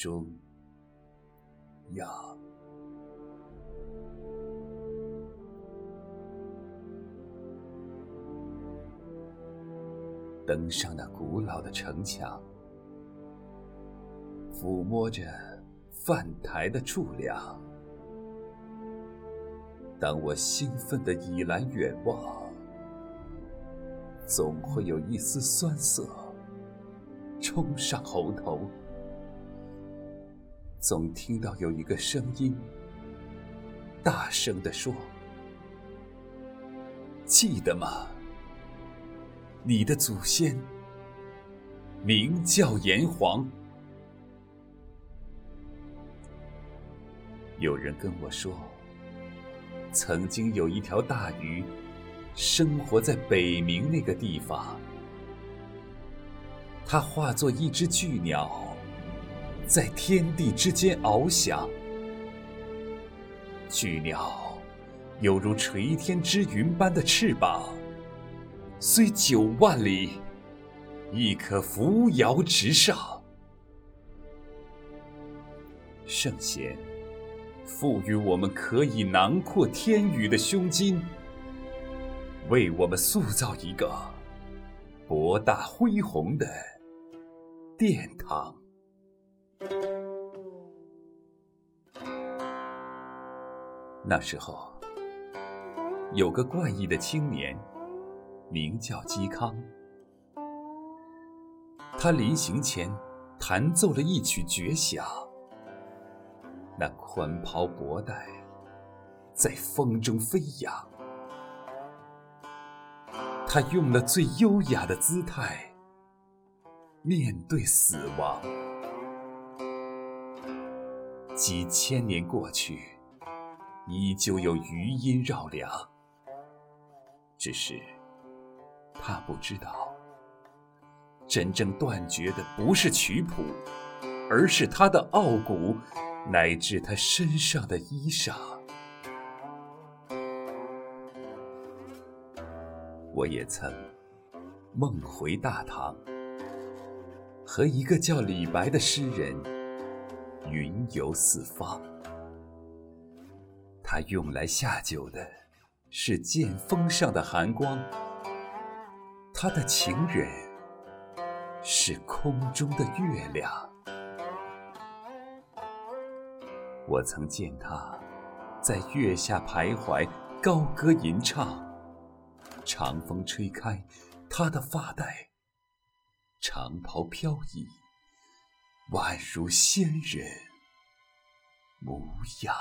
中央。登上那古老的城墙，抚摸着饭台的柱梁。当我兴奋地倚栏远望，总会有一丝酸涩冲上喉头。总听到有一个声音，大声地说：“记得吗？”你的祖先名叫炎黄。有人跟我说，曾经有一条大鱼生活在北冥那个地方，它化作一只巨鸟，在天地之间翱翔。巨鸟犹如垂天之云般的翅膀。虽九万里，亦可扶摇直上。圣贤赋予我们可以囊括天宇的胸襟，为我们塑造一个博大恢宏的殿堂。那时候，有个怪异的青年。名叫嵇康，他临行前弹奏了一曲绝响，那宽袍薄带在风中飞扬。他用了最优雅的姿态面对死亡。几千年过去，依旧有余音绕梁，只是。他不知道，真正断绝的不是曲谱，而是他的傲骨，乃至他身上的衣裳。我也曾梦回大唐，和一个叫李白的诗人云游四方。他用来下酒的是剑锋上的寒光。他的情人是空中的月亮。我曾见他在月下徘徊，高歌吟唱。长风吹开他的发带，长袍飘逸，宛如仙人模样。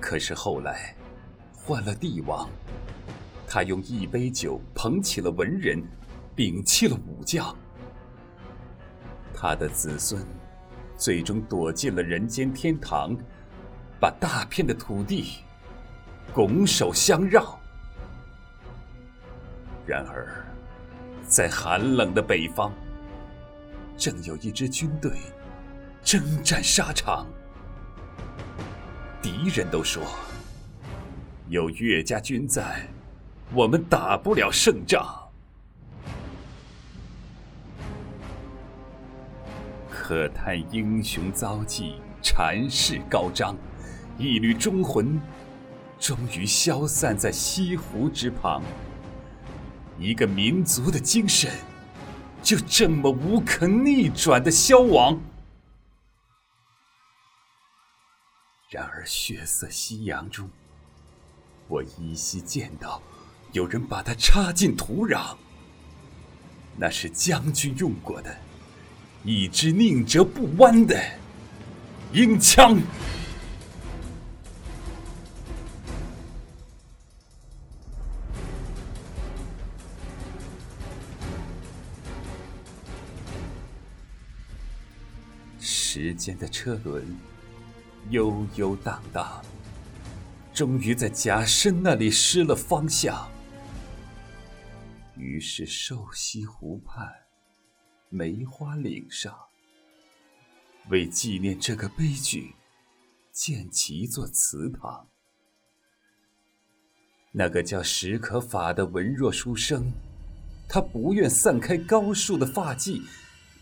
可是后来，换了帝王，他用一杯酒捧起了文人，摒弃了武将。他的子孙最终躲进了人间天堂，把大片的土地拱手相让。然而，在寒冷的北方，正有一支军队征战沙场。敌人都说，有岳家军在，我们打不了胜仗。可叹英雄遭际，禅势高张，一缕忠魂终于消散在西湖之旁。一个民族的精神，就这么无可逆转的消亡。然而，血色夕阳中，我依稀见到有人把它插进土壤。那是将军用过的一支宁折不弯的鹰枪。时间的车轮悠悠荡荡，终于在假身那里失了方向。于是瘦西湖畔梅花岭上，为纪念这个悲剧，建起一座祠堂。那个叫史可法的文弱书生，他不愿散开高树的发髻，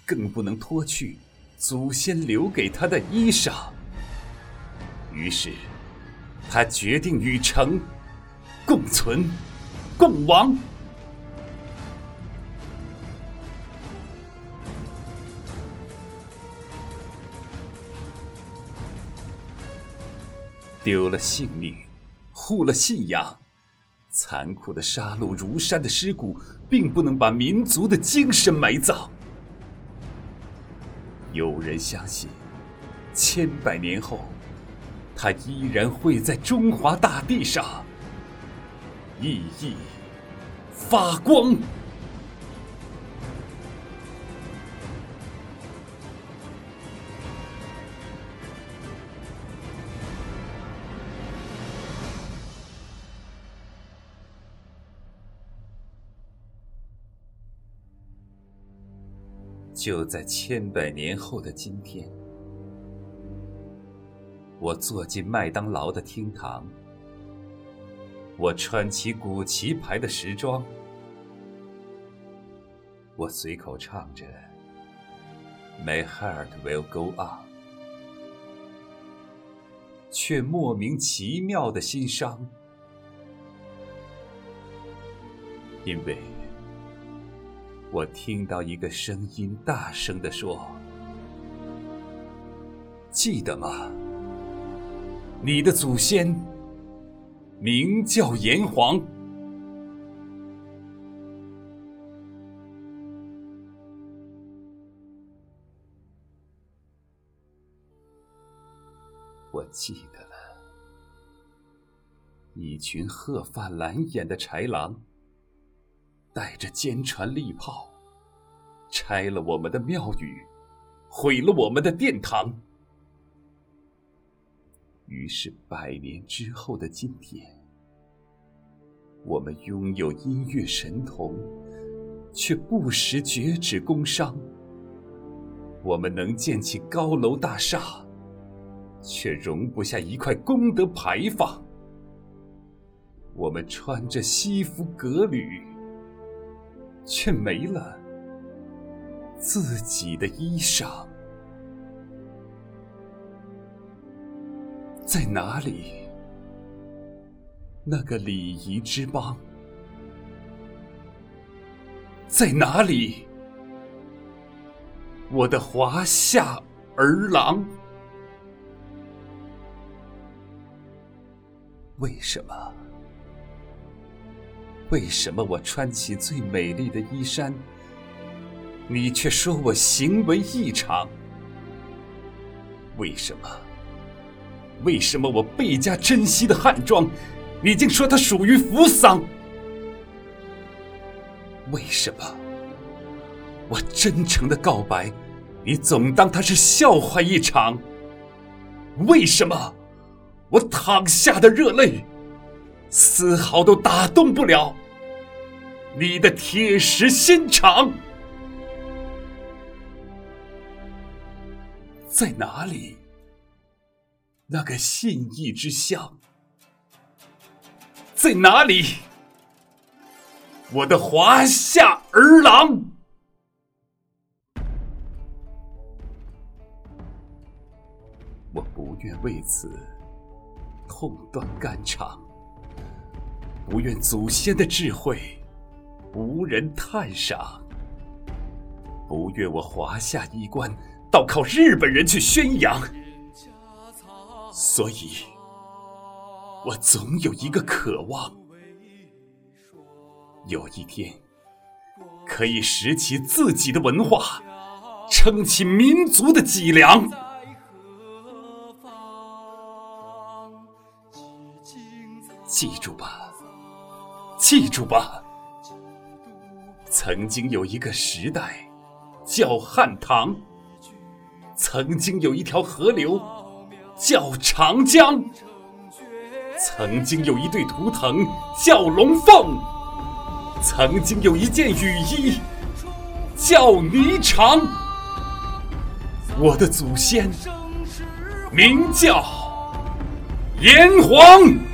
更不能脱去。祖先留给他的衣裳，于是他决定与城共存、共亡。丢了性命，护了信仰，残酷的杀戮如山的尸骨，并不能把民族的精神埋葬。有人相信，千百年后，它依然会在中华大地上熠熠发光。就在千百年后的今天，我坐进麦当劳的厅堂，我穿起古奇牌的时装，我随口唱着 “My heart will go on”，却莫名其妙的心伤，因为。我听到一个声音大声地说：“记得吗？你的祖先名叫炎黄。”我记得了，一群褐发蓝眼的豺狼。带着坚船利炮，拆了我们的庙宇，毁了我们的殿堂。于是，百年之后的今天，我们拥有音乐神童，却不识绝指工商；我们能建起高楼大厦，却容不下一块功德牌坊；我们穿着西服革履。却没了自己的衣裳，在哪里？那个礼仪之邦，在哪里？我的华夏儿郎，为什么？为什么我穿起最美丽的衣衫，你却说我行为异常？为什么？为什么我倍加珍惜的汉装，你竟说它属于扶桑？为什么？我真诚的告白，你总当它是笑话一场？为什么？我淌下的热泪，丝毫都打动不了？你的铁石心肠在哪里？那个信义之乡在哪里？我的华夏儿郎，我不愿为此痛断肝肠，不愿祖先的智慧。无人探赏，不愿我华夏衣冠，倒靠日本人去宣扬。所以，我总有一个渴望，有一天可以拾起自己的文化，撑起民族的脊梁。记住吧，记住吧，曾经有一个时代叫汉唐，曾经有一条河流叫长江，曾经有一对图腾叫龙凤，曾经有一件雨衣叫霓裳。我的祖先名叫炎黄。